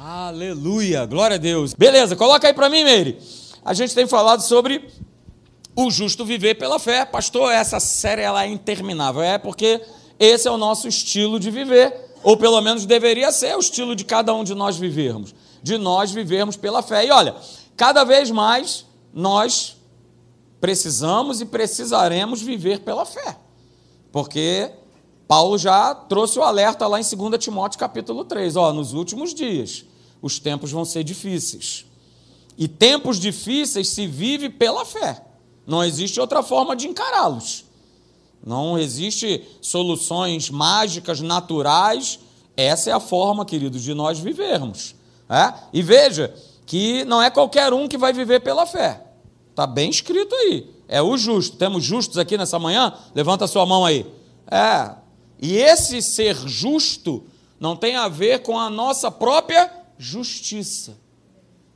Aleluia, glória a Deus. Beleza, coloca aí para mim, Meire. A gente tem falado sobre o justo viver pela fé. Pastor, essa série ela é interminável. É porque esse é o nosso estilo de viver, ou pelo menos deveria ser o estilo de cada um de nós vivermos, de nós vivermos pela fé. E olha, cada vez mais nós precisamos e precisaremos viver pela fé. Porque Paulo já trouxe o alerta lá em 2 Timóteo capítulo 3, ó, nos últimos dias os tempos vão ser difíceis. E tempos difíceis se vive pela fé. Não existe outra forma de encará-los. Não existe soluções mágicas, naturais. Essa é a forma, queridos, de nós vivermos. É? E veja que não é qualquer um que vai viver pela fé. Está bem escrito aí. É o justo. Temos justos aqui nessa manhã? Levanta a sua mão aí. É. E esse ser justo não tem a ver com a nossa própria justiça.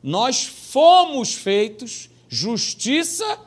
Nós fomos feitos justiça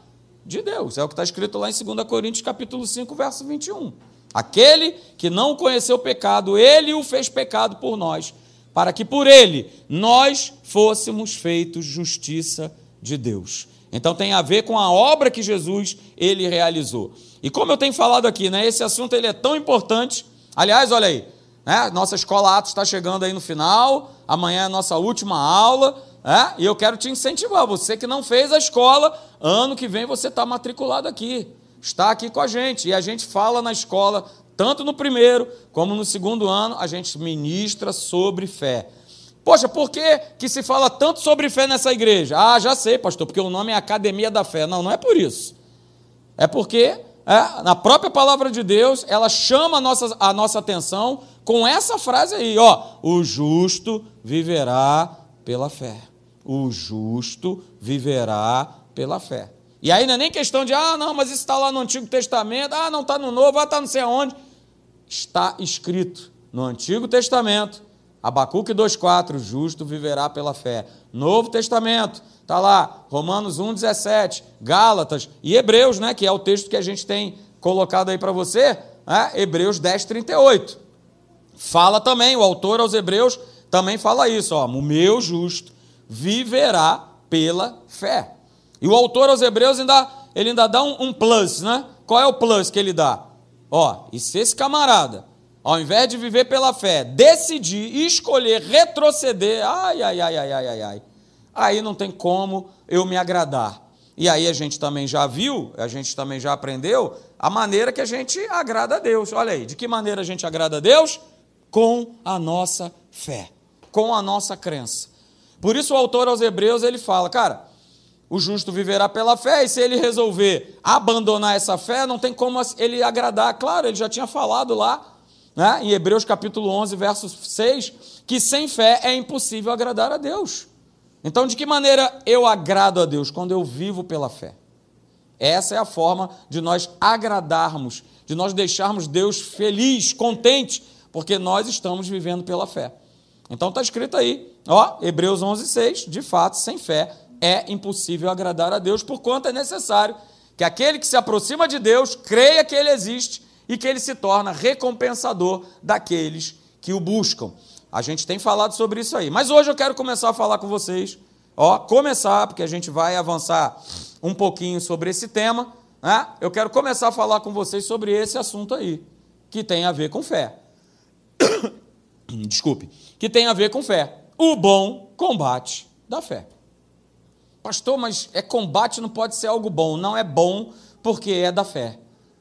de Deus. É o que está escrito lá em 2 Coríntios capítulo 5, verso 21. Aquele que não conheceu o pecado, ele o fez pecado por nós, para que por ele nós fôssemos feitos justiça de Deus. Então tem a ver com a obra que Jesus ele realizou. E como eu tenho falado aqui, né, esse assunto ele é tão importante. Aliás, olha aí, né, nossa escola Atos está chegando aí no final, amanhã é a nossa última aula, né, e eu quero te incentivar, você que não fez a escola, ano que vem você está matriculado aqui, está aqui com a gente, e a gente fala na escola, tanto no primeiro como no segundo ano, a gente ministra sobre fé. Poxa, por que, que se fala tanto sobre fé nessa igreja? Ah, já sei, pastor, porque o nome é Academia da Fé. Não, não é por isso. É porque é, na própria palavra de Deus, ela chama a nossa, a nossa atenção com essa frase aí, ó, o justo viverá pela fé. O justo viverá pela fé. E aí não é nem questão de, ah, não, mas isso está lá no Antigo Testamento, ah, não está no Novo, ah, está não sei aonde. Está escrito no Antigo Testamento Abacuque 2,4, justo viverá pela fé. Novo Testamento, está lá, Romanos 1,17, Gálatas e Hebreus, né, que é o texto que a gente tem colocado aí para você, né, Hebreus 10, 38. Fala também, o autor aos Hebreus também fala isso, ó, o meu justo viverá pela fé. E o autor aos Hebreus ainda, ele ainda dá um, um plus, né? Qual é o plus que ele dá? Ó, e se esse camarada ao invés de viver pela fé, decidir, escolher, retroceder, ai, ai, ai, ai, ai, ai, ai, aí não tem como eu me agradar. E aí a gente também já viu, a gente também já aprendeu a maneira que a gente agrada a Deus. Olha aí, de que maneira a gente agrada a Deus? Com a nossa fé, com a nossa crença. Por isso o autor aos Hebreus ele fala, cara, o justo viverá pela fé, e se ele resolver abandonar essa fé, não tem como ele agradar. Claro, ele já tinha falado lá né, em Hebreus capítulo 11, verso 6, que sem fé é impossível agradar a Deus. Então, de que maneira eu agrado a Deus? Quando eu vivo pela fé. Essa é a forma de nós agradarmos, de nós deixarmos Deus feliz, contente, porque nós estamos vivendo pela fé. Então está escrito aí, ó, Hebreus 11, 6, de fato, sem fé é impossível agradar a Deus, por quanto é necessário que aquele que se aproxima de Deus creia que Ele existe e que ele se torna recompensador daqueles que o buscam. A gente tem falado sobre isso aí. Mas hoje eu quero começar a falar com vocês, ó, começar, porque a gente vai avançar um pouquinho sobre esse tema, né? Eu quero começar a falar com vocês sobre esse assunto aí, que tem a ver com fé. Desculpe, que tem a ver com fé. O bom combate da fé. Pastor, mas é combate não pode ser algo bom. Não é bom porque é da fé.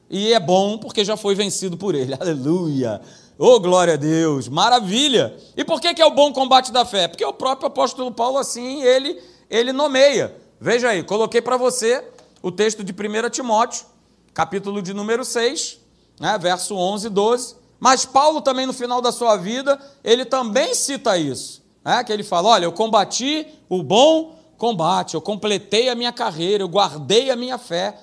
E é bom porque já foi vencido por ele. Aleluia! Oh, glória a Deus! Maravilha! E por que, que é o bom combate da fé? Porque o próprio apóstolo Paulo, assim, ele, ele nomeia. Veja aí, coloquei para você o texto de 1 Timóteo, capítulo de número 6, né, verso 11 e 12. Mas Paulo também, no final da sua vida, ele também cita isso. Né, que ele fala, olha, eu combati o bom combate, eu completei a minha carreira, eu guardei a minha fé.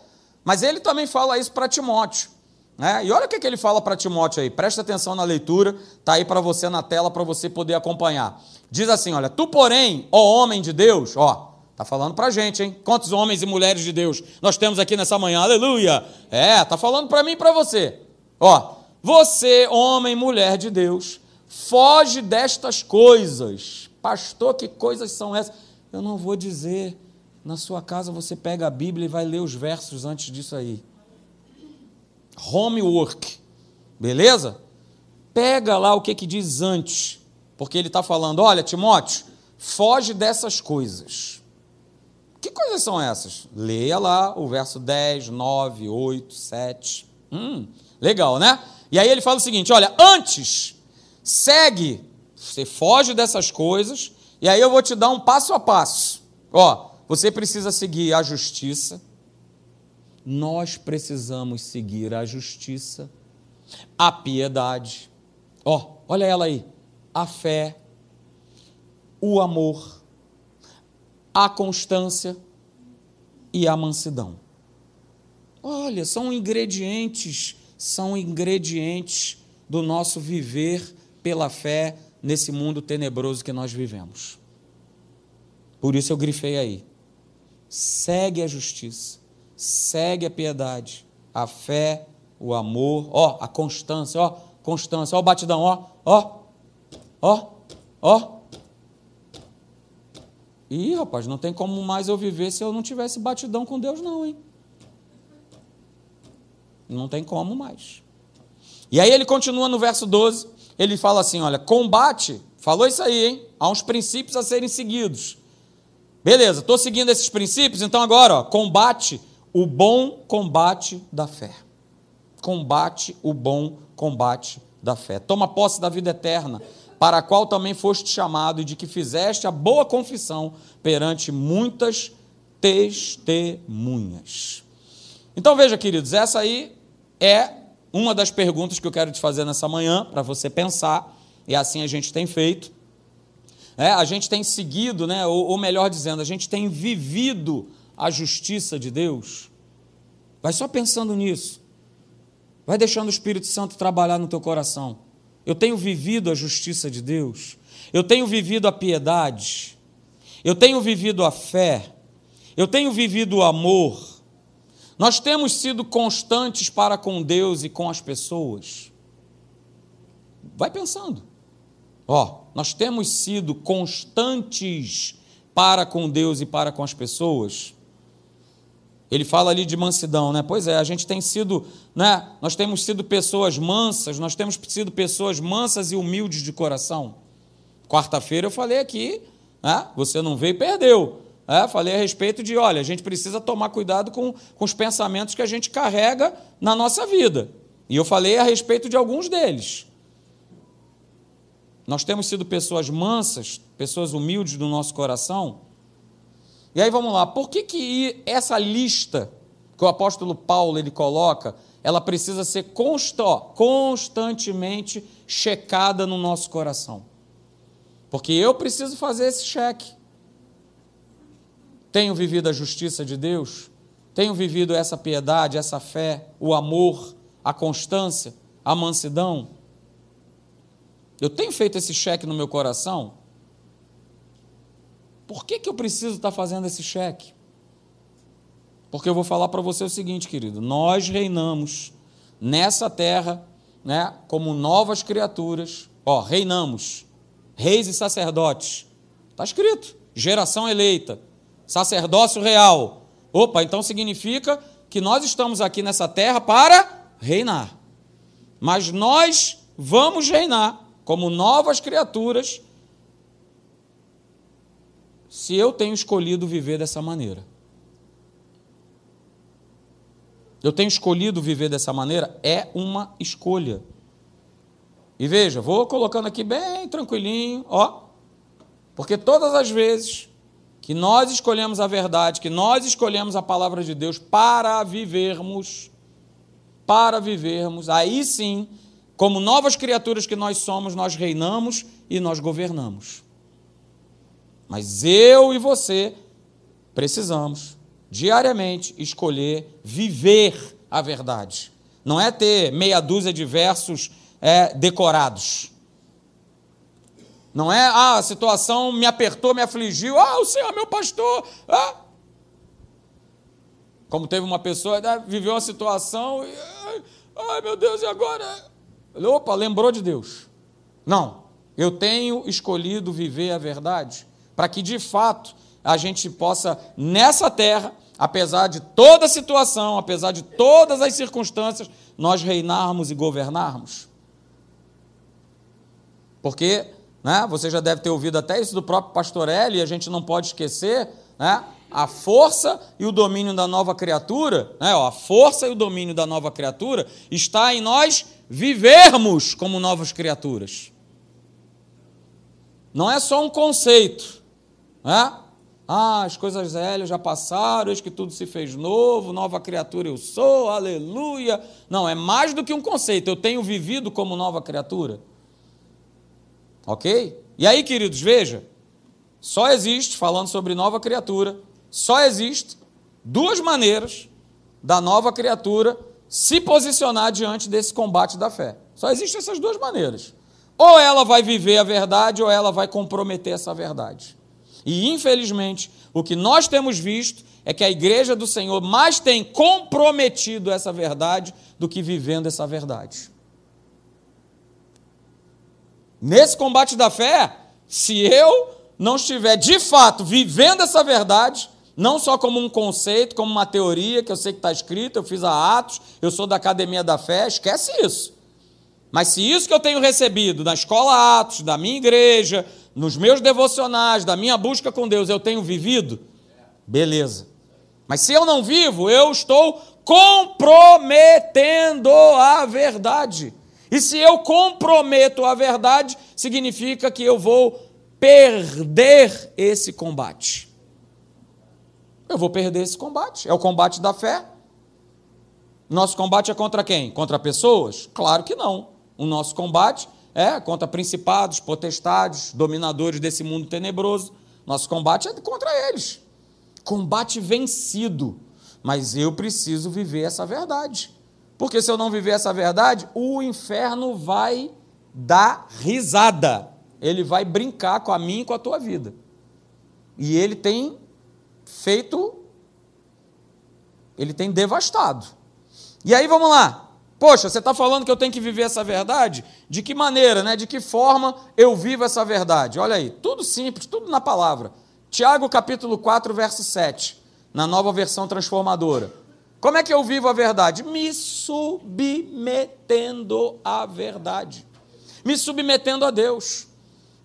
Mas ele também fala isso para Timóteo. Né? E olha o que, que ele fala para Timóteo aí, presta atenção na leitura, está aí para você na tela para você poder acompanhar. Diz assim: olha, tu, porém, ó homem de Deus, ó, tá falando para gente, hein? Quantos homens e mulheres de Deus nós temos aqui nessa manhã? Aleluia! É, tá falando para mim e para você. Ó, você, homem, mulher de Deus, foge destas coisas. Pastor, que coisas são essas? Eu não vou dizer. Na sua casa você pega a Bíblia e vai ler os versos antes disso aí. Homework. Beleza? Pega lá o que, que diz antes. Porque ele está falando: olha, Timóteo, foge dessas coisas. Que coisas são essas? Leia lá o verso 10, 9, 8, 7. Hum, legal, né? E aí ele fala o seguinte: olha, antes, segue, você foge dessas coisas, e aí eu vou te dar um passo a passo. Ó, você precisa seguir a justiça, nós precisamos seguir a justiça, a piedade, ó, olha ela aí, a fé, o amor, a constância e a mansidão. Olha, são ingredientes, são ingredientes do nosso viver pela fé nesse mundo tenebroso que nós vivemos. Por isso eu grifei aí. Segue a justiça, segue a piedade, a fé, o amor, ó, a constância, ó, constância, ó o batidão, ó, ó, ó, ó, Ih, rapaz, não tem como mais eu viver se eu não tivesse batidão com Deus, não, hein? Não tem como mais. E aí ele continua no verso 12, ele fala assim: olha, combate, falou isso aí, hein? Há uns princípios a serem seguidos. Beleza, estou seguindo esses princípios, então agora, ó, combate o bom combate da fé. Combate o bom combate da fé. Toma posse da vida eterna para a qual também foste chamado, e de que fizeste a boa confissão perante muitas testemunhas. Então veja, queridos, essa aí é uma das perguntas que eu quero te fazer nessa manhã, para você pensar, e assim a gente tem feito. É, a gente tem seguido, né, ou, ou melhor dizendo, a gente tem vivido a justiça de Deus. Vai só pensando nisso. Vai deixando o Espírito Santo trabalhar no teu coração. Eu tenho vivido a justiça de Deus. Eu tenho vivido a piedade. Eu tenho vivido a fé. Eu tenho vivido o amor. Nós temos sido constantes para com Deus e com as pessoas. Vai pensando. Ó, nós temos sido constantes para com Deus e para com as pessoas. Ele fala ali de mansidão, né? Pois é, a gente tem sido, né? Nós temos sido pessoas mansas, nós temos sido pessoas mansas e humildes de coração. Quarta-feira eu falei aqui, né? Você não veio perdeu. É, falei a respeito de, olha, a gente precisa tomar cuidado com, com os pensamentos que a gente carrega na nossa vida. E eu falei a respeito de alguns deles. Nós temos sido pessoas mansas, pessoas humildes do nosso coração, e aí vamos lá, por que, que essa lista que o apóstolo Paulo ele coloca, ela precisa ser constantemente checada no nosso coração? Porque eu preciso fazer esse cheque. Tenho vivido a justiça de Deus? Tenho vivido essa piedade, essa fé, o amor, a constância, a mansidão? Eu tenho feito esse cheque no meu coração? Por que, que eu preciso estar fazendo esse cheque? Porque eu vou falar para você o seguinte, querido: nós reinamos nessa terra, né, como novas criaturas, ó, reinamos, reis e sacerdotes. Está escrito: geração eleita, sacerdócio real. Opa, então significa que nós estamos aqui nessa terra para reinar. Mas nós vamos reinar como novas criaturas se eu tenho escolhido viver dessa maneira. Eu tenho escolhido viver dessa maneira, é uma escolha. E veja, vou colocando aqui bem tranquilinho, ó, porque todas as vezes que nós escolhemos a verdade, que nós escolhemos a palavra de Deus para vivermos, para vivermos, aí sim, como novas criaturas que nós somos, nós reinamos e nós governamos. Mas eu e você precisamos diariamente escolher viver a verdade. Não é ter meia dúzia de versos é, decorados. Não é, ah, a situação me apertou, me afligiu, ah, o Senhor é meu pastor. Ah. Como teve uma pessoa, né, viveu uma situação, e, ai, meu Deus, e agora? Opa, lembrou de Deus. Não. Eu tenho escolhido viver a verdade, para que de fato a gente possa, nessa terra, apesar de toda a situação, apesar de todas as circunstâncias, nós reinarmos e governarmos. Porque né, você já deve ter ouvido até isso do próprio pastor Eli, e a gente não pode esquecer né, a força e o domínio da nova criatura, né, a força e o domínio da nova criatura está em nós vivermos como novas criaturas. Não é só um conceito. Né? Ah, as coisas velhas já passaram, eis que tudo se fez novo, nova criatura eu sou, aleluia. Não, é mais do que um conceito, eu tenho vivido como nova criatura. Ok? E aí, queridos, veja, só existe, falando sobre nova criatura, só existe duas maneiras da nova criatura se posicionar diante desse combate da fé. Só existem essas duas maneiras. Ou ela vai viver a verdade, ou ela vai comprometer essa verdade. E, infelizmente, o que nós temos visto é que a igreja do Senhor mais tem comprometido essa verdade do que vivendo essa verdade. Nesse combate da fé, se eu não estiver de fato vivendo essa verdade, não só como um conceito, como uma teoria, que eu sei que está escrito, eu fiz a Atos, eu sou da Academia da Fé, esquece isso. Mas se isso que eu tenho recebido na escola Atos, da minha igreja, nos meus devocionais, da minha busca com Deus, eu tenho vivido, beleza. Mas se eu não vivo, eu estou comprometendo a verdade. E se eu comprometo a verdade, significa que eu vou perder esse combate. Eu vou perder esse combate. É o combate da fé. Nosso combate é contra quem? Contra pessoas? Claro que não. O nosso combate é contra principados, potestades, dominadores desse mundo tenebroso. Nosso combate é contra eles. Combate vencido. Mas eu preciso viver essa verdade. Porque se eu não viver essa verdade, o inferno vai dar risada. Ele vai brincar com a mim e com a tua vida. E ele tem feito, ele tem devastado. E aí vamos lá. Poxa, você está falando que eu tenho que viver essa verdade? De que maneira, né? De que forma eu vivo essa verdade? Olha aí, tudo simples, tudo na palavra. Tiago capítulo 4, verso 7, na nova versão transformadora. Como é que eu vivo a verdade? Me submetendo à verdade. Me submetendo a Deus.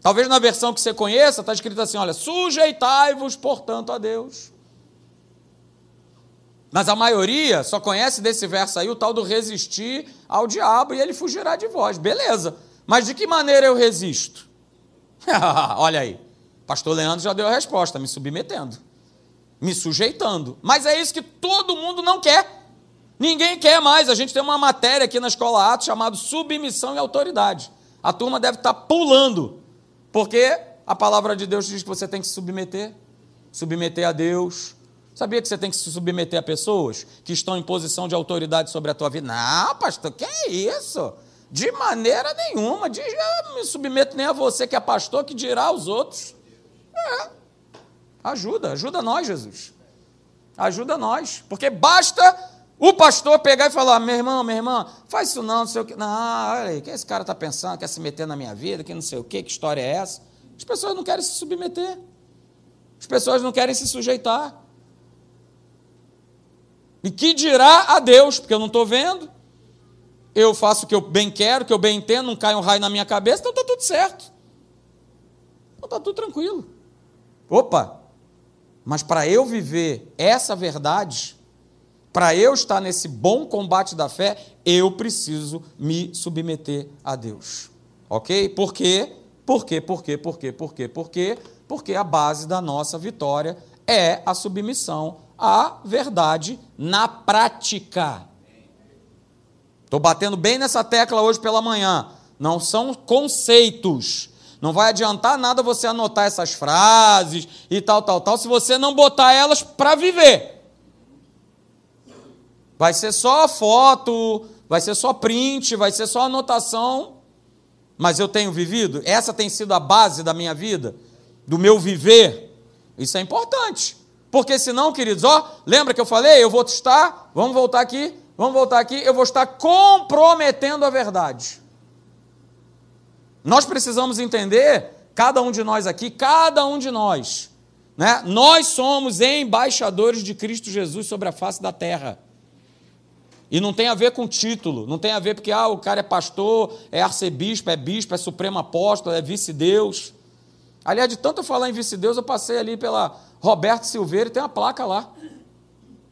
Talvez na versão que você conheça, está escrito assim: olha, sujeitai-vos, portanto, a Deus. Mas a maioria só conhece desse verso aí o tal do resistir ao diabo e ele fugirá de vós. Beleza. Mas de que maneira eu resisto? Olha aí. Pastor Leandro já deu a resposta, me submetendo, me sujeitando. Mas é isso que todo mundo não quer. Ninguém quer mais. A gente tem uma matéria aqui na escola Atos chamada submissão e autoridade. A turma deve estar pulando, porque a palavra de Deus diz que você tem que se submeter, submeter a Deus, Sabia que você tem que se submeter a pessoas que estão em posição de autoridade sobre a tua vida? Não, pastor, que é isso? De maneira nenhuma. De, eu não me submeto nem a você que é pastor, que dirá aos outros. É. Ajuda, ajuda nós, Jesus. Ajuda nós. Porque basta o pastor pegar e falar: meu irmão, minha irmã, faz isso não, não sei o que. Não, olha aí, o que esse cara está pensando? Quer se meter na minha vida? Que não sei o que, que história é essa? As pessoas não querem se submeter. As pessoas não querem se sujeitar. E que dirá a Deus, porque eu não estou vendo, eu faço o que eu bem quero, o que eu bem entendo, não cai um raio na minha cabeça, então está tudo certo. Então está tudo tranquilo. Opa! Mas para eu viver essa verdade, para eu estar nesse bom combate da fé, eu preciso me submeter a Deus. Ok? Por quê? Por quê? Por quê? Por quê? Por quê? Por quê? Porque a base da nossa vitória é a submissão a verdade na prática. Estou batendo bem nessa tecla hoje pela manhã. Não são conceitos. Não vai adiantar nada você anotar essas frases e tal, tal, tal, se você não botar elas para viver. Vai ser só foto, vai ser só print, vai ser só anotação. Mas eu tenho vivido? Essa tem sido a base da minha vida, do meu viver. Isso é importante. Porque senão, queridos, ó, lembra que eu falei? Eu vou estar, vamos voltar aqui, vamos voltar aqui, eu vou estar comprometendo a verdade. Nós precisamos entender, cada um de nós aqui, cada um de nós, né? Nós somos embaixadores de Cristo Jesus sobre a face da terra. E não tem a ver com título, não tem a ver porque ah, o cara é pastor, é arcebispo, é bispo, é supremo apóstolo, é vice-deus. Aliás, de tanto eu falar em vice-deus, eu passei ali pela Roberto Silveira e tem uma placa lá.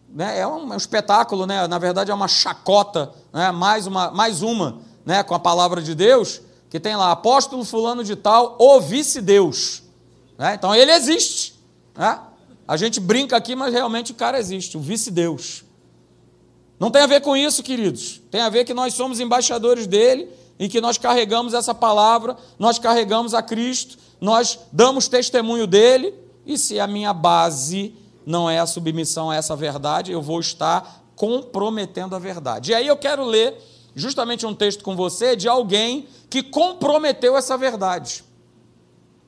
Né? É, um, é um espetáculo, né? na verdade é uma chacota, né? mais, uma, mais uma né? com a palavra de Deus, que tem lá, apóstolo fulano de tal, o vice-deus. Né? Então ele existe. Né? A gente brinca aqui, mas realmente o cara existe, o vice-deus. Não tem a ver com isso, queridos. Tem a ver que nós somos embaixadores dele e que nós carregamos essa palavra, nós carregamos a Cristo, nós damos testemunho dele, e se a minha base não é a submissão a essa verdade, eu vou estar comprometendo a verdade. E aí eu quero ler justamente um texto com você de alguém que comprometeu essa verdade.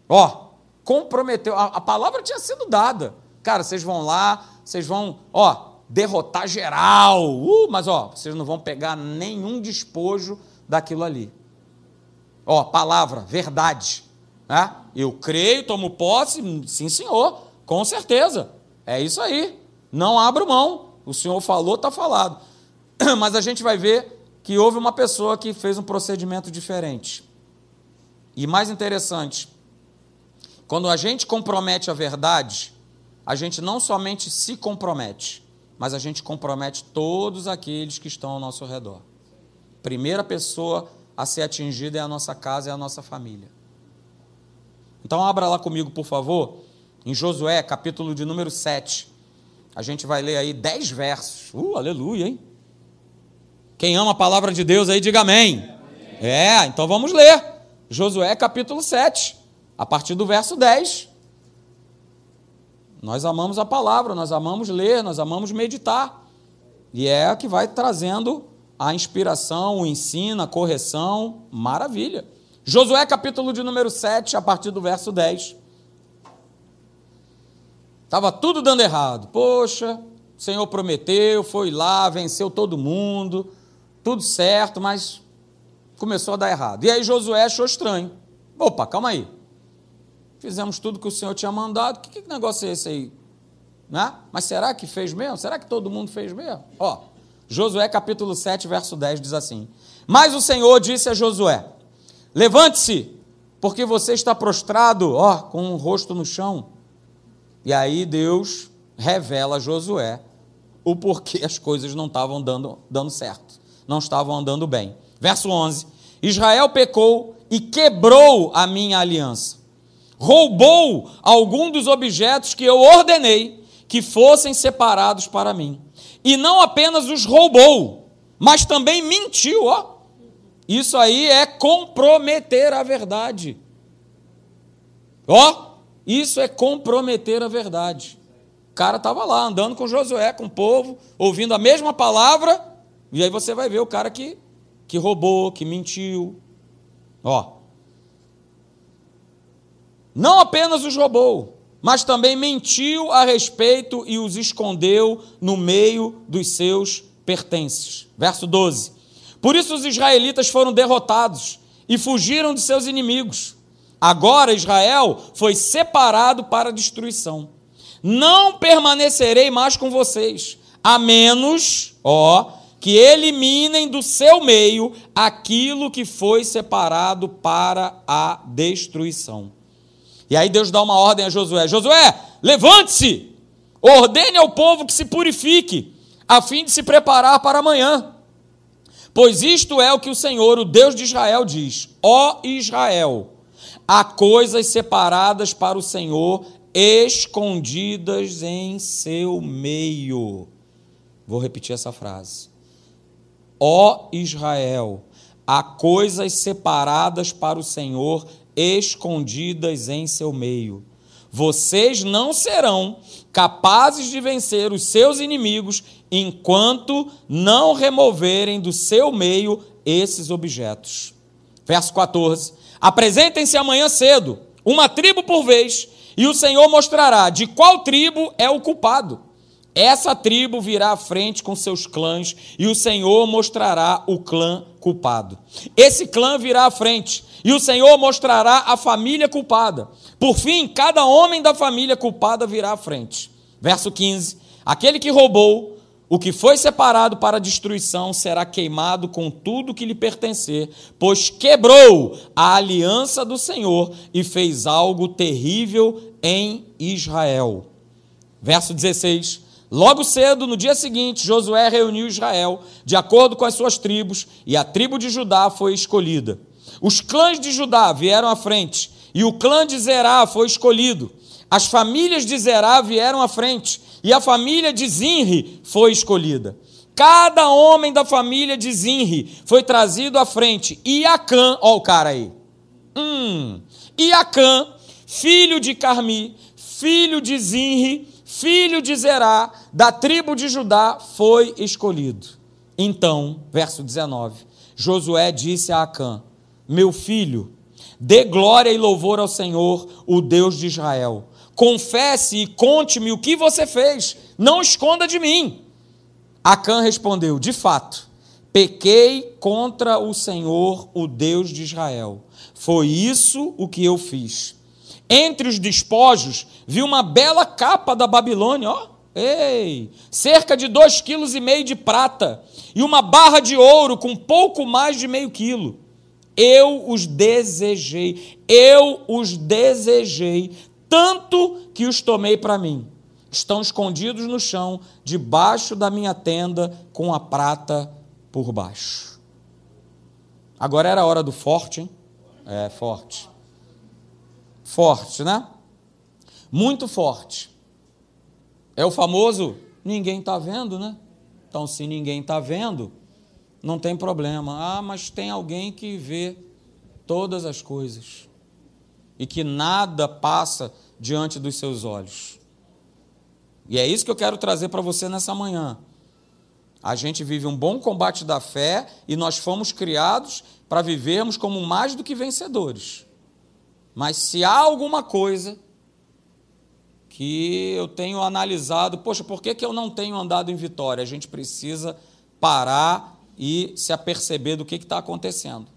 Ó, comprometeu, a, a palavra tinha sido dada. Cara, vocês vão lá, vocês vão, ó, derrotar geral. Uh, mas ó, vocês não vão pegar nenhum despojo daquilo ali. Ó, palavra, verdade. Né? Eu creio, tomo posse, sim, senhor, com certeza. É isso aí. Não abro mão. O senhor falou, está falado. Mas a gente vai ver que houve uma pessoa que fez um procedimento diferente. E mais interessante, quando a gente compromete a verdade, a gente não somente se compromete, mas a gente compromete todos aqueles que estão ao nosso redor. Primeira pessoa a ser atingida é a nossa casa, é a nossa família. Então abra lá comigo, por favor, em Josué, capítulo de número 7. A gente vai ler aí 10 versos. Uh, aleluia, hein? Quem ama a palavra de Deus aí, diga amém. É, então vamos ler. Josué, capítulo 7, a partir do verso 10. Nós amamos a palavra, nós amamos ler, nós amamos meditar. E é a que vai trazendo a inspiração, o ensino, a correção. Maravilha. Josué, capítulo de número 7, a partir do verso 10. Estava tudo dando errado. Poxa, o Senhor prometeu, foi lá, venceu todo mundo, tudo certo, mas começou a dar errado. E aí Josué achou estranho. Opa, calma aí. Fizemos tudo que o Senhor tinha mandado. Que, que negócio é esse aí? Né? Mas será que fez mesmo? Será que todo mundo fez mesmo? Ó, Josué capítulo 7, verso 10 diz assim: Mas o Senhor disse a Josué: Levante-se, porque você está prostrado, ó, com o rosto no chão. E aí Deus revela a Josué o porquê as coisas não estavam dando, dando certo, não estavam andando bem. Verso 11: Israel pecou e quebrou a minha aliança roubou algum dos objetos que eu ordenei que fossem separados para mim. E não apenas os roubou, mas também mentiu, ó. Isso aí é comprometer a verdade. Ó, isso é comprometer a verdade. O cara estava lá andando com Josué, com o povo, ouvindo a mesma palavra, e aí você vai ver o cara que, que roubou, que mentiu. Ó, não apenas os roubou, mas também mentiu a respeito e os escondeu no meio dos seus pertences. Verso 12. Por isso os israelitas foram derrotados e fugiram de seus inimigos. Agora Israel foi separado para a destruição. Não permanecerei mais com vocês, a menos, ó, que eliminem do seu meio aquilo que foi separado para a destruição. E aí Deus dá uma ordem a Josué: Josué, levante-se, ordene ao povo que se purifique, a fim de se preparar para amanhã. Pois isto é o que o Senhor, o Deus de Israel, diz: Ó Israel, há coisas separadas para o Senhor, escondidas em seu meio. Vou repetir essa frase. Ó Israel, há coisas separadas para o Senhor, escondidas em seu meio. Vocês não serão capazes de vencer os seus inimigos enquanto não removerem do seu meio esses objetos. Verso 14: Apresentem-se amanhã cedo, uma tribo por vez, e o Senhor mostrará de qual tribo é o culpado. Essa tribo virá à frente com seus clãs, e o Senhor mostrará o clã culpado. Esse clã virá à frente, e o Senhor mostrará a família culpada. Por fim, cada homem da família culpada virá à frente. Verso 15: Aquele que roubou, o que foi separado para destruição será queimado com tudo que lhe pertencer, pois quebrou a aliança do Senhor e fez algo terrível em Israel. Verso 16: Logo cedo, no dia seguinte, Josué reuniu Israel, de acordo com as suas tribos, e a tribo de Judá foi escolhida. Os clãs de Judá vieram à frente, e o clã de Zerá foi escolhido. As famílias de Zerá vieram à frente, e a família de Zinri foi escolhida. Cada homem da família de Zinri foi trazido à frente. E Acã, ó o cara aí. Hum. E Acã, filho de Carmi, filho de Zinri, filho de Zerá, da tribo de Judá, foi escolhido. Então, verso 19, Josué disse a Acã: Meu filho, dê glória e louvor ao Senhor, o Deus de Israel confesse e conte-me o que você fez, não esconda de mim. Acã respondeu: De fato, pequei contra o Senhor, o Deus de Israel. Foi isso o que eu fiz. Entre os despojos, vi uma bela capa da Babilônia, ó. Ei, cerca de dois quilos e meio de prata e uma barra de ouro com pouco mais de meio quilo. Eu os desejei, eu os desejei tanto que os tomei para mim. Estão escondidos no chão, debaixo da minha tenda, com a prata por baixo. Agora era a hora do forte, hein? É, forte. Forte, né? Muito forte. É o famoso ninguém está vendo, né? Então, se ninguém está vendo, não tem problema. Ah, mas tem alguém que vê todas as coisas e que nada passa diante dos seus olhos. E é isso que eu quero trazer para você nessa manhã. A gente vive um bom combate da fé e nós fomos criados para vivermos como mais do que vencedores. Mas se há alguma coisa que eu tenho analisado, poxa, por que, que eu não tenho andado em vitória? A gente precisa parar e se aperceber do que está acontecendo.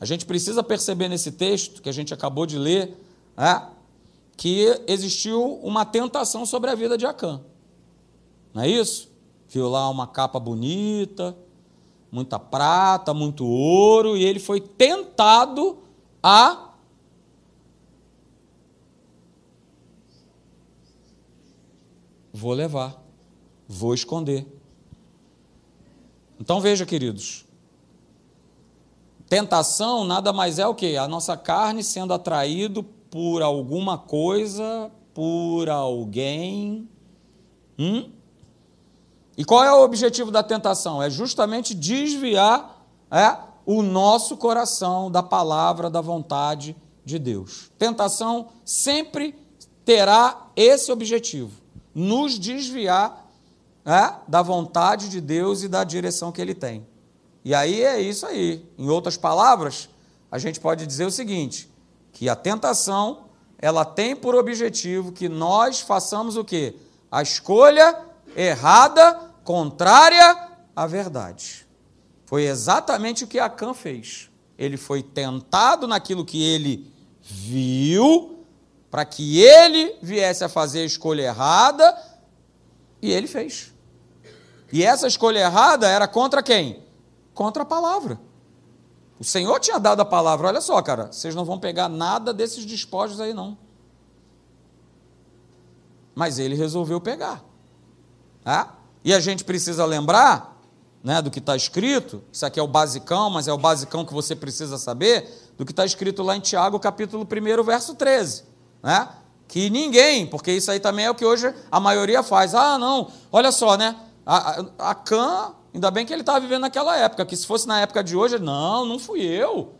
A gente precisa perceber nesse texto que a gente acabou de ler né, que existiu uma tentação sobre a vida de Acã. Não é isso? Viu lá uma capa bonita, muita prata, muito ouro, e ele foi tentado a vou levar, vou esconder. Então veja, queridos, Tentação nada mais é o que? A nossa carne sendo atraído por alguma coisa, por alguém. Hum? E qual é o objetivo da tentação? É justamente desviar é, o nosso coração da palavra, da vontade de Deus. Tentação sempre terá esse objetivo: nos desviar é, da vontade de Deus e da direção que Ele tem. E aí é isso aí. Em outras palavras, a gente pode dizer o seguinte, que a tentação, ela tem por objetivo que nós façamos o quê? A escolha errada, contrária à verdade. Foi exatamente o que Acã fez. Ele foi tentado naquilo que ele viu, para que ele viesse a fazer a escolha errada, e ele fez. E essa escolha errada era contra quem? contra a palavra. O Senhor tinha dado a palavra, olha só, cara, vocês não vão pegar nada desses despojos aí, não. Mas ele resolveu pegar. Tá? E a gente precisa lembrar né, do que está escrito, isso aqui é o basicão, mas é o basicão que você precisa saber, do que está escrito lá em Tiago, capítulo 1, verso 13. Né? Que ninguém, porque isso aí também é o que hoje a maioria faz. Ah, não, olha só, né? A, Cã Ainda bem que ele estava vivendo naquela época, que se fosse na época de hoje, não, não fui eu.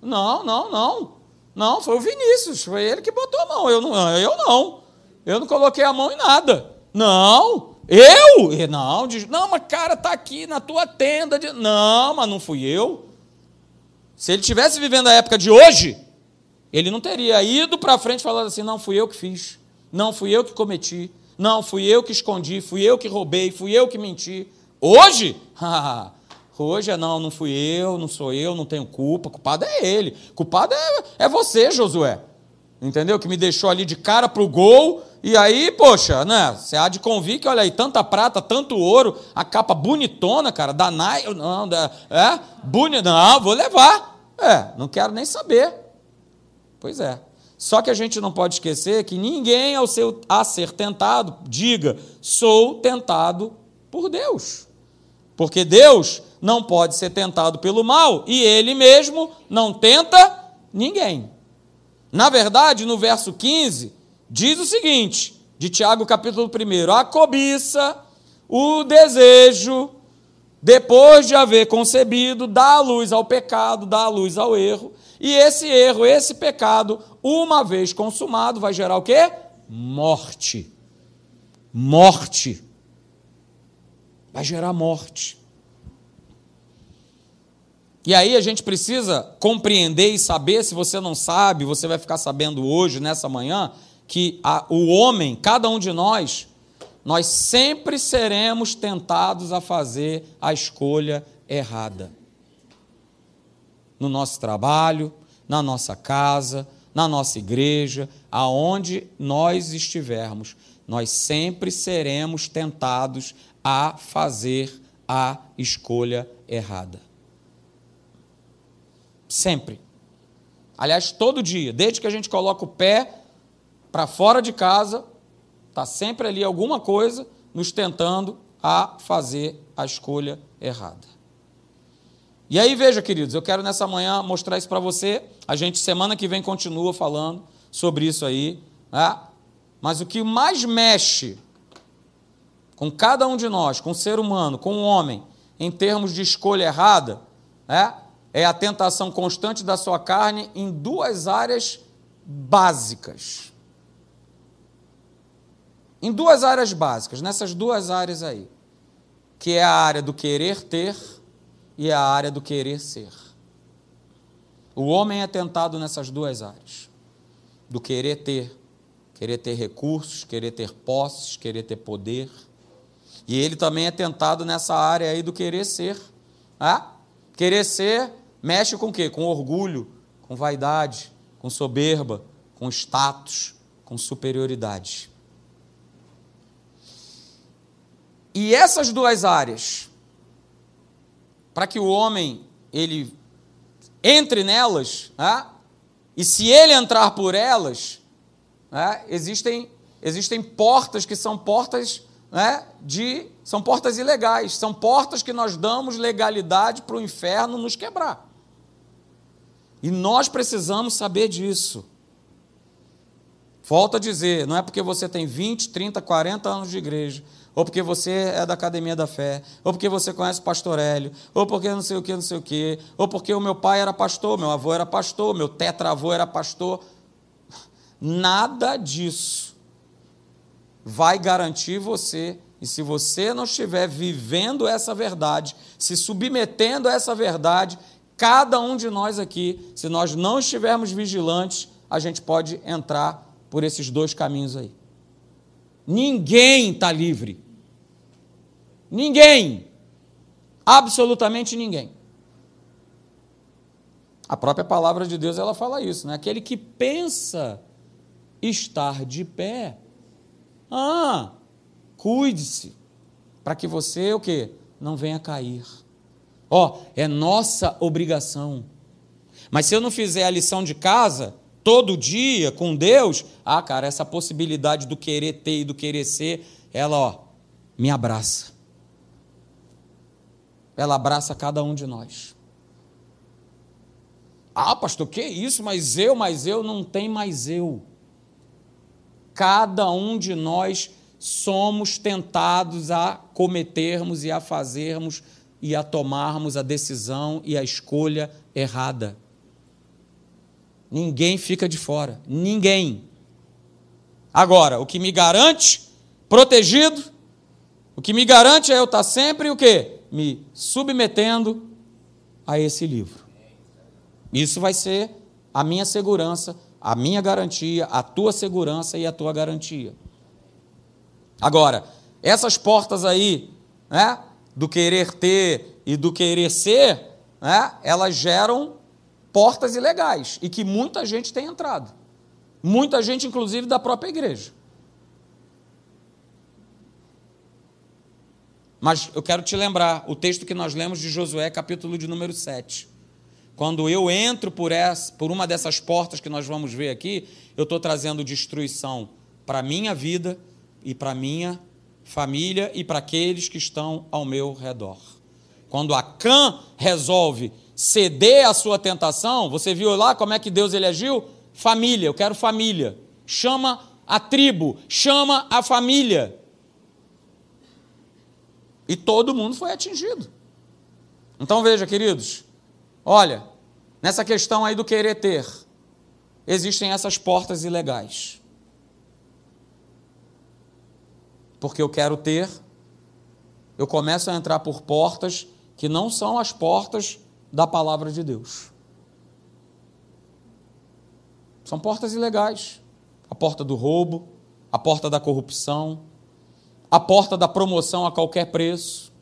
Não, não, não. Não, foi o Vinícius, foi ele que botou a mão. Eu não, eu não. Eu não coloquei a mão em nada. Não, eu? Não, não, mas cara, tá aqui na tua tenda. De... Não, mas não fui eu. Se ele tivesse vivendo a época de hoje, ele não teria ido para frente falando assim: não, fui eu que fiz. Não, fui eu que cometi. Não, fui eu que escondi. Fui eu que roubei. Fui eu que menti. Hoje, Hoje é não, não fui eu, não sou eu, não tenho culpa, culpado é ele. Culpado é, é você, Josué. Entendeu? Que me deixou ali de cara pro gol. E aí, poxa, né? Você há de convir que, olha aí, tanta prata, tanto ouro, a capa bonitona, cara, da Nike. Não, da, é, bonita, não, vou levar. É, não quero nem saber. Pois é. Só que a gente não pode esquecer que ninguém, ao ser, a ser tentado, diga, sou tentado por Deus. Porque Deus não pode ser tentado pelo mal e ele mesmo não tenta ninguém. Na verdade, no verso 15, diz o seguinte, de Tiago, capítulo 1: a cobiça, o desejo, depois de haver concebido, dá a luz ao pecado, dá a luz ao erro, e esse erro, esse pecado, uma vez consumado, vai gerar o quê? Morte. Morte. Vai gerar morte. E aí a gente precisa compreender e saber, se você não sabe, você vai ficar sabendo hoje, nessa manhã, que a, o homem, cada um de nós, nós sempre seremos tentados a fazer a escolha errada. No nosso trabalho, na nossa casa, na nossa igreja, aonde nós estivermos, nós sempre seremos tentados a fazer a escolha errada. Sempre. Aliás, todo dia, desde que a gente coloca o pé para fora de casa, está sempre ali alguma coisa nos tentando a fazer a escolha errada. E aí, veja, queridos, eu quero nessa manhã mostrar isso para você. A gente, semana que vem, continua falando sobre isso aí. Né? Mas o que mais mexe com cada um de nós, com o ser humano, com o homem, em termos de escolha errada, né? é a tentação constante da sua carne em duas áreas básicas. Em duas áreas básicas, nessas duas áreas aí, que é a área do querer ter e a área do querer ser. O homem é tentado nessas duas áreas: do querer ter, querer ter recursos, querer ter posses, querer ter poder. E ele também é tentado nessa área aí do querer ser. Ah? Querer ser Mexe com o quê? Com orgulho, com vaidade, com soberba, com status, com superioridade. E essas duas áreas, para que o homem ele entre nelas, né? e se ele entrar por elas, né? existem, existem portas que são portas né? de são portas ilegais, são portas que nós damos legalidade para o inferno nos quebrar. E nós precisamos saber disso. Volto a dizer, não é porque você tem 20, 30, 40 anos de igreja, ou porque você é da Academia da Fé, ou porque você conhece o pastor Hélio, ou porque não sei o que, não sei o que, ou porque o meu pai era pastor, meu avô era pastor, meu tetravô era pastor. Nada disso vai garantir você, e se você não estiver vivendo essa verdade, se submetendo a essa verdade, Cada um de nós aqui, se nós não estivermos vigilantes, a gente pode entrar por esses dois caminhos aí. Ninguém está livre. Ninguém. Absolutamente ninguém. A própria palavra de Deus ela fala isso, né? Aquele que pensa estar de pé, ah, cuide-se para que você o quê? Não venha cair. Ó, oh, é nossa obrigação. Mas se eu não fizer a lição de casa todo dia com Deus, ah, cara, essa possibilidade do querer ter e do querer ser, ela, ó, me abraça. Ela abraça cada um de nós. Ah, pastor, que isso? Mas eu, mas eu, não tem mais eu. Cada um de nós somos tentados a cometermos e a fazermos e a tomarmos a decisão e a escolha errada. Ninguém fica de fora, ninguém. Agora, o que me garante protegido, o que me garante é eu estar sempre o quê? Me submetendo a esse livro. Isso vai ser a minha segurança, a minha garantia, a tua segurança e a tua garantia. Agora, essas portas aí, né? do querer ter e do querer ser, né, elas geram portas ilegais e que muita gente tem entrado. Muita gente, inclusive, da própria igreja. Mas eu quero te lembrar o texto que nós lemos de Josué, capítulo de número 7. Quando eu entro por, essa, por uma dessas portas que nós vamos ver aqui, eu estou trazendo destruição para a minha vida e para a minha família e para aqueles que estão ao meu redor. Quando Acã resolve ceder à sua tentação, você viu lá como é que Deus ele agiu? Família, eu quero família. Chama a tribo, chama a família. E todo mundo foi atingido. Então veja, queridos, olha, nessa questão aí do querer ter, existem essas portas ilegais. Porque eu quero ter, eu começo a entrar por portas que não são as portas da palavra de Deus. São portas ilegais. A porta do roubo, a porta da corrupção, a porta da promoção a qualquer preço,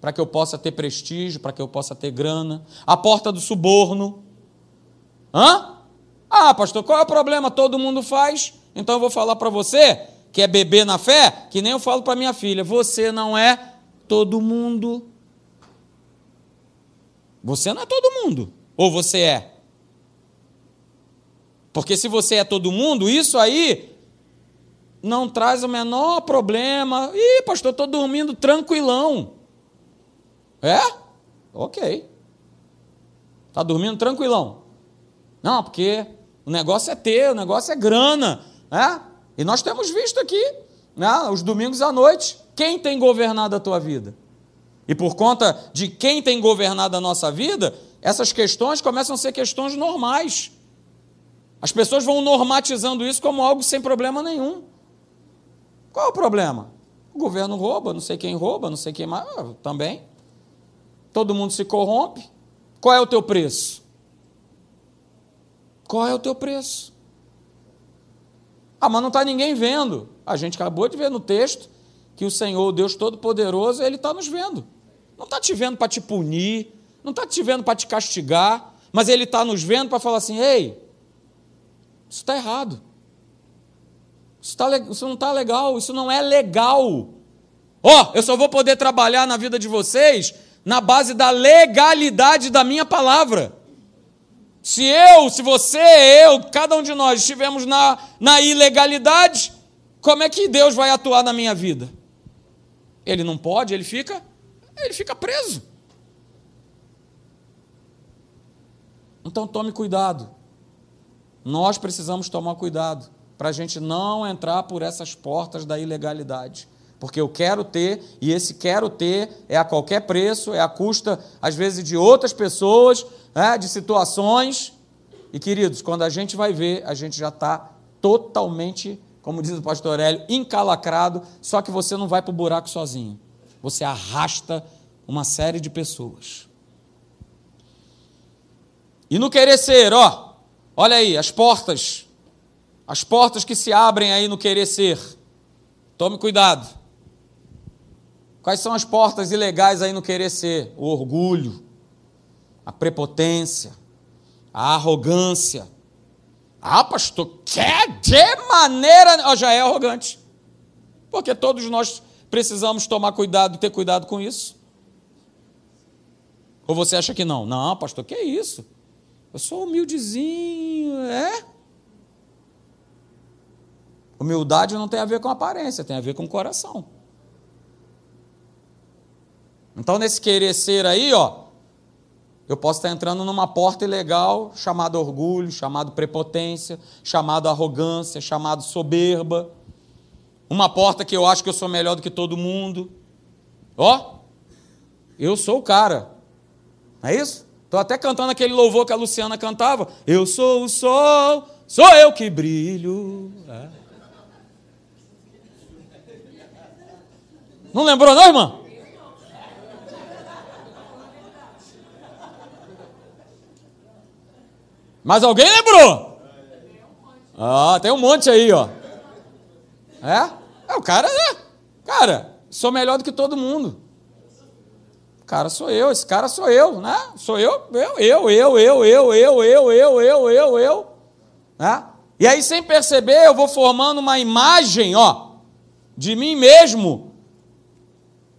para que eu possa ter prestígio, para que eu possa ter grana, a porta do suborno. Hã? Ah, pastor, qual é o problema? Todo mundo faz. Então eu vou falar para você, que é bebê na fé, que nem eu falo para minha filha: você não é todo mundo. Você não é todo mundo. Ou você é? Porque se você é todo mundo, isso aí não traz o menor problema. Ih, pastor, estou dormindo tranquilão. É? Ok. Está dormindo tranquilão. Não, porque o negócio é ter, o negócio é grana. É? E nós temos visto aqui, né, os domingos à noite, quem tem governado a tua vida. E por conta de quem tem governado a nossa vida, essas questões começam a ser questões normais. As pessoas vão normatizando isso como algo sem problema nenhum. Qual é o problema? O governo rouba, não sei quem rouba, não sei quem mais. Ah, também. Todo mundo se corrompe. Qual é o teu preço? Qual é o teu preço? Ah, mas não está ninguém vendo. A gente acabou de ver no texto que o Senhor, Deus Todo-Poderoso, Ele está nos vendo. Não está te vendo para te punir, não está te vendo para te castigar, mas Ele está nos vendo para falar assim: ei, isso está errado. Isso, tá, isso não está legal, isso não é legal. Ó, oh, eu só vou poder trabalhar na vida de vocês na base da legalidade da minha palavra. Se eu, se você, eu, cada um de nós estivermos na, na ilegalidade, como é que Deus vai atuar na minha vida? Ele não pode, ele fica ele fica preso. Então tome cuidado. Nós precisamos tomar cuidado para a gente não entrar por essas portas da ilegalidade. Porque eu quero ter, e esse quero ter é a qualquer preço, é a custa, às vezes, de outras pessoas, né, de situações. E, queridos, quando a gente vai ver, a gente já está totalmente, como diz o pastor Hélio, encalacrado, só que você não vai para o buraco sozinho você arrasta uma série de pessoas. E no querer ser, ó, olha aí, as portas, as portas que se abrem aí no querer ser. Tome cuidado. Quais são as portas ilegais aí no querer ser? O orgulho, a prepotência, a arrogância. Ah, pastor, quer de maneira. Oh, já é arrogante. Porque todos nós precisamos tomar cuidado e ter cuidado com isso? Ou você acha que não? Não, pastor, que é isso? Eu sou humildezinho, é? Humildade não tem a ver com aparência, tem a ver com coração. Então, nesse querer ser aí, ó, eu posso estar entrando numa porta ilegal chamada orgulho, chamado prepotência, chamado arrogância, chamado soberba uma porta que eu acho que eu sou melhor do que todo mundo. Ó, eu sou o cara. Não é isso? Estou até cantando aquele louvor que a Luciana cantava. Eu sou o sol, sou eu que brilho. É. Não lembrou, não, irmã? Mas alguém lembrou? Ah, tem um monte aí, ó. É? É o cara, né? Cara, sou melhor do que todo mundo. Cara, sou eu, esse cara sou eu, né? Sou eu, eu, eu, eu, eu, eu, eu, eu, eu, eu, eu, eu, né? E aí, sem perceber, eu vou formando uma imagem, ó, de mim mesmo.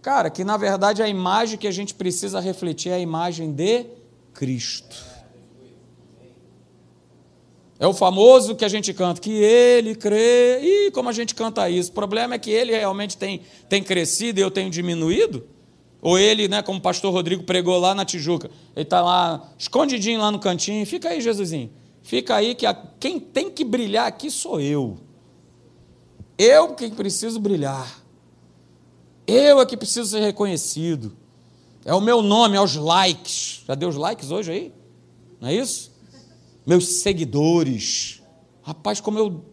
Cara, que na verdade a imagem que a gente precisa refletir é a imagem de Cristo. É o famoso que a gente canta, que ele crê. E como a gente canta isso? O problema é que ele realmente tem, tem crescido e eu tenho diminuído? Ou ele, né, como o pastor Rodrigo pregou lá na Tijuca, ele está lá, escondidinho lá no cantinho, fica aí, Jesusinho. Fica aí que a, quem tem que brilhar aqui sou eu. Eu que preciso brilhar. Eu é que preciso ser reconhecido. É o meu nome, é os likes. Já deu os likes hoje aí? Não é isso? Meus seguidores. Rapaz, como eu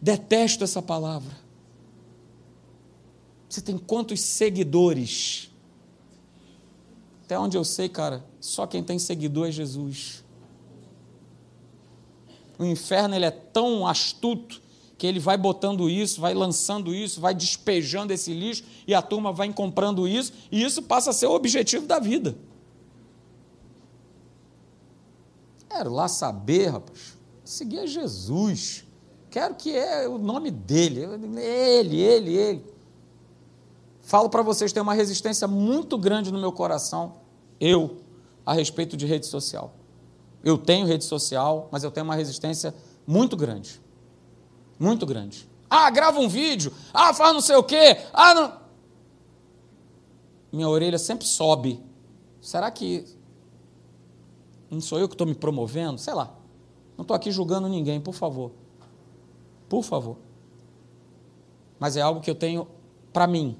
detesto essa palavra. Você tem quantos seguidores? Até onde eu sei, cara, só quem tem seguidor é Jesus. O inferno ele é tão astuto que ele vai botando isso, vai lançando isso, vai despejando esse lixo e a turma vai comprando isso, e isso passa a ser o objetivo da vida. Quero lá saber, rapaz, seguir a Jesus. Quero que é o nome dele, ele, ele, ele. Falo para vocês, tem uma resistência muito grande no meu coração, eu, a respeito de rede social. Eu tenho rede social, mas eu tenho uma resistência muito grande. Muito grande. Ah, grava um vídeo. Ah, faz não sei o quê. Ah, não. Minha orelha sempre sobe. Será que não sou eu que estou me promovendo? Sei lá. Não estou aqui julgando ninguém, por favor. Por favor. Mas é algo que eu tenho para mim.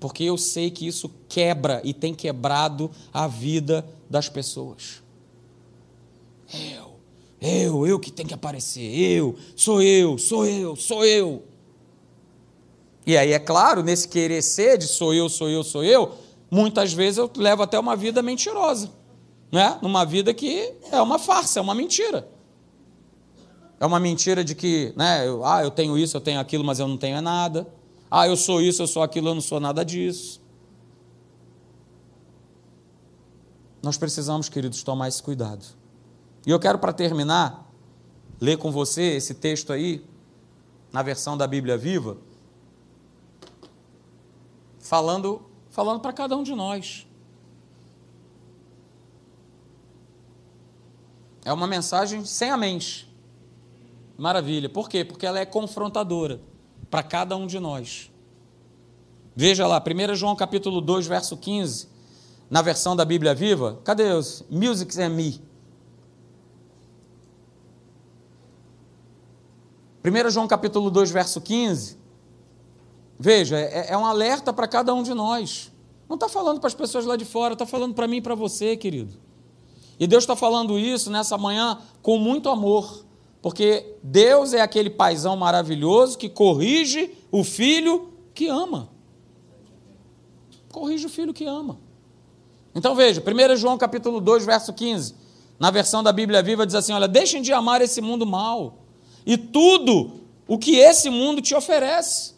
Porque eu sei que isso quebra e tem quebrado a vida das pessoas. Eu eu, eu que tenho que aparecer, eu, sou eu, sou eu, sou eu. E aí, é claro, nesse querer ser de sou eu, sou eu, sou eu, muitas vezes eu levo até uma vida mentirosa, né? Numa vida que é uma farsa, é uma mentira. É uma mentira de que, né, eu, ah, eu tenho isso, eu tenho aquilo, mas eu não tenho nada. Ah, eu sou isso, eu sou aquilo, eu não sou nada disso. Nós precisamos, queridos, tomar esse cuidado. E eu quero, para terminar, ler com você esse texto aí, na versão da Bíblia Viva, falando, falando para cada um de nós. É uma mensagem sem a mente. Maravilha. Por quê? Porque ela é confrontadora para cada um de nós. Veja lá, 1 João capítulo 2, verso 15, na versão da Bíblia Viva. Cadê os Music and Me? 1 João capítulo 2, verso 15. Veja, é, é um alerta para cada um de nós. Não está falando para as pessoas lá de fora, está falando para mim e para você, querido. E Deus está falando isso nessa manhã com muito amor, porque Deus é aquele paizão maravilhoso que corrige o filho que ama. Corrige o filho que ama. Então veja, 1 João capítulo 2, verso 15, na versão da Bíblia Viva diz assim: olha, deixem de amar esse mundo mal e tudo o que esse mundo te oferece.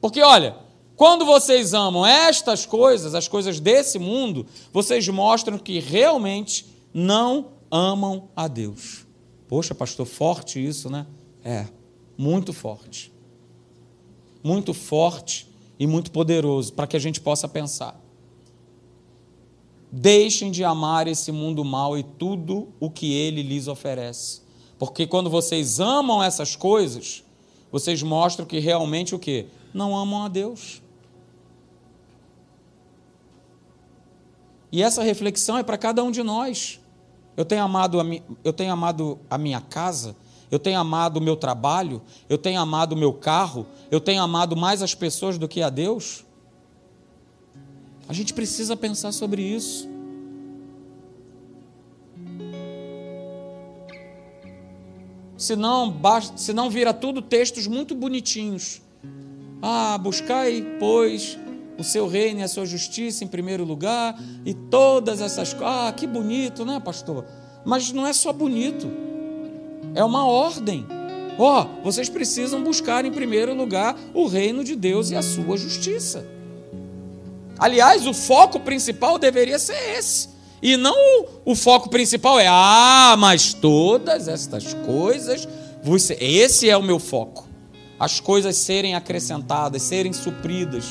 Porque olha, quando vocês amam estas coisas, as coisas desse mundo, vocês mostram que realmente não amam a Deus. Poxa, pastor, forte isso, né? É, muito forte. Muito forte e muito poderoso para que a gente possa pensar. Deixem de amar esse mundo mal e tudo o que ele lhes oferece. Porque quando vocês amam essas coisas, vocês mostram que realmente o quê? Não amam a Deus. E essa reflexão é para cada um de nós. Eu tenho amado a, mi, eu tenho amado a minha casa, eu tenho amado o meu trabalho, eu tenho amado o meu carro, eu tenho amado mais as pessoas do que a Deus. A gente precisa pensar sobre isso. Senão, senão vira tudo textos muito bonitinhos. Ah, buscai, pois, o seu reino e a sua justiça em primeiro lugar, e todas essas coisas. Ah, que bonito, né, pastor? Mas não é só bonito, é uma ordem. Ó, oh, vocês precisam buscar em primeiro lugar o reino de Deus e a sua justiça. Aliás, o foco principal deveria ser esse. E não o, o foco principal é, ah, mas todas estas coisas, você, esse é o meu foco. As coisas serem acrescentadas, serem supridas.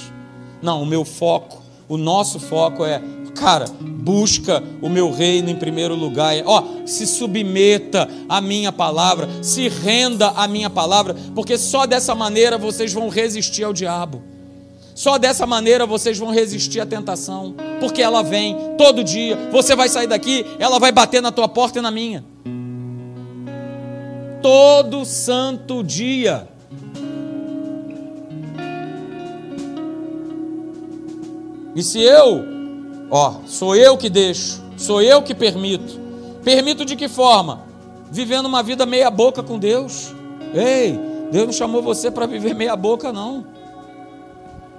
Não, o meu foco, o nosso foco é, cara, busca o meu reino em primeiro lugar. Ó, se submeta à minha palavra, se renda à minha palavra, porque só dessa maneira vocês vão resistir ao diabo. Só dessa maneira vocês vão resistir à tentação, porque ela vem todo dia. Você vai sair daqui, ela vai bater na tua porta e na minha. Todo santo dia. E se eu, ó, sou eu que deixo, sou eu que permito. Permito de que forma? Vivendo uma vida meia boca com Deus. Ei, Deus não chamou você para viver meia boca não.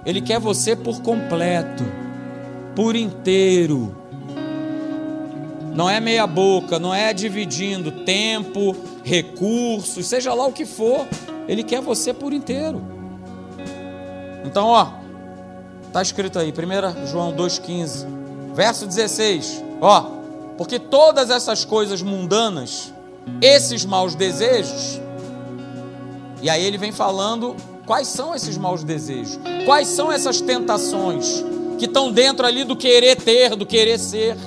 Ele quer você por completo, por inteiro. Não é meia boca, não é dividindo tempo, recursos, seja lá o que for. Ele quer você por inteiro. Então, ó, tá escrito aí, 1 João 2,15, verso 16, ó, porque todas essas coisas mundanas, esses maus desejos, e aí ele vem falando Quais são esses maus desejos? Quais são essas tentações que estão dentro ali do querer ter, do querer ser?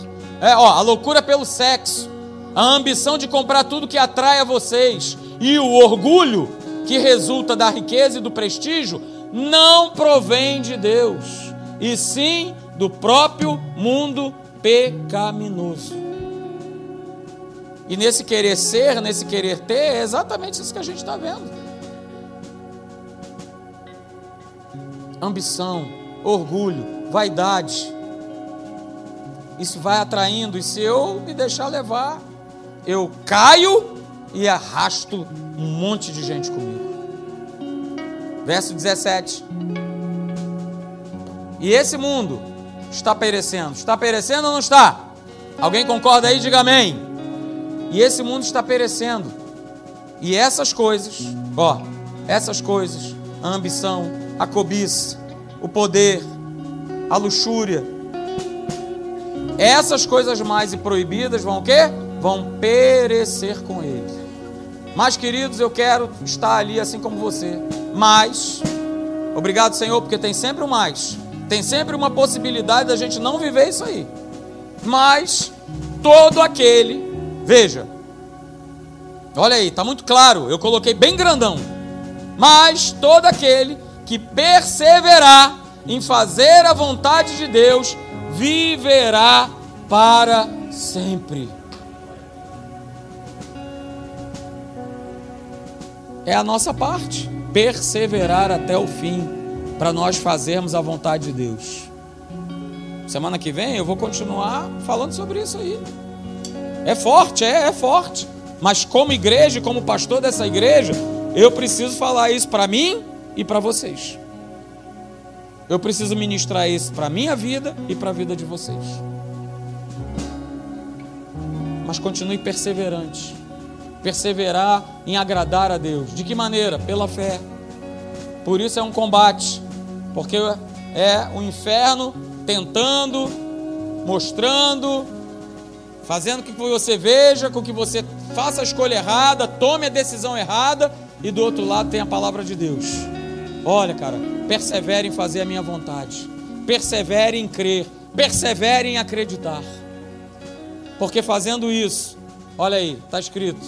É, ó, a loucura pelo sexo, a ambição de comprar tudo que atrai a vocês e o orgulho que resulta da riqueza e do prestígio não provém de Deus, e sim do próprio mundo pecaminoso. E nesse querer ser, nesse querer ter, é exatamente isso que a gente está vendo. Ambição, orgulho, vaidade. Isso vai atraindo, e se eu me deixar levar, eu caio e arrasto um monte de gente comigo. Verso 17. E esse mundo está perecendo. Está perecendo ou não está? Alguém concorda aí? Diga amém. E esse mundo está perecendo. E essas coisas, ó, essas coisas, a ambição, a cobiça, o poder, a luxúria. Essas coisas mais e proibidas vão o quê? Vão perecer com ele. Mas, queridos, eu quero estar ali assim como você. Mas, obrigado, Senhor, porque tem sempre o mais. Tem sempre uma possibilidade da gente não viver isso aí. Mas, todo aquele, veja, olha aí, está muito claro, eu coloquei bem grandão. Mas todo aquele que perseverar em fazer a vontade de Deus, viverá para sempre. É a nossa parte, perseverar até o fim, para nós fazermos a vontade de Deus. Semana que vem eu vou continuar falando sobre isso aí. É forte, é, é forte. Mas como igreja, como pastor dessa igreja, eu preciso falar isso para mim e para vocês. Eu preciso ministrar isso para a minha vida e para a vida de vocês. Mas continue perseverante. Perseverar em agradar a Deus. De que maneira? Pela fé. Por isso é um combate. Porque é o inferno tentando, mostrando, fazendo com que você veja, com que você faça a escolha errada, tome a decisão errada, e do outro lado tem a palavra de Deus. Olha, cara, persevere em fazer a minha vontade. Persevere em crer. Persevere em acreditar. Porque fazendo isso, olha aí, está escrito: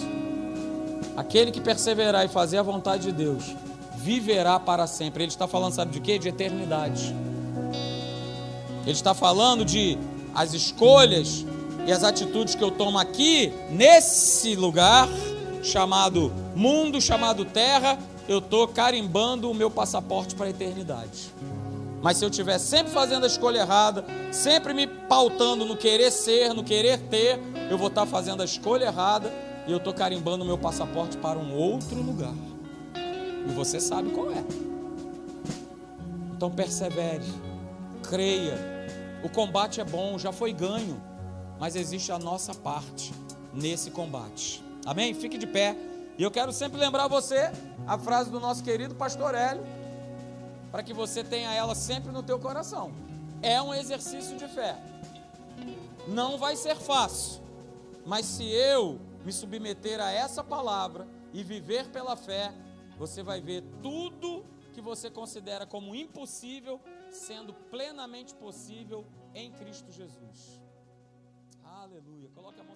aquele que perseverar e fazer a vontade de Deus, viverá para sempre. Ele está falando, sabe de quê? De eternidade. Ele está falando de as escolhas e as atitudes que eu tomo aqui, nesse lugar chamado mundo, chamado terra, eu estou carimbando o meu passaporte para a eternidade. Mas se eu estiver sempre fazendo a escolha errada, sempre me pautando no querer ser, no querer ter, eu vou estar fazendo a escolha errada e eu estou carimbando o meu passaporte para um outro lugar. E você sabe qual é. Então persevere, creia. O combate é bom, já foi ganho, mas existe a nossa parte nesse combate. Amém? Fique de pé. E eu quero sempre lembrar você a frase do nosso querido pastor Hélio, para que você tenha ela sempre no teu coração. é um exercício de fé. Não vai ser fácil, mas se eu me submeter a essa palavra e viver pela fé, você vai ver tudo que você considera como impossível sendo plenamente possível em Cristo Jesus. Aleluia. Coloque a mão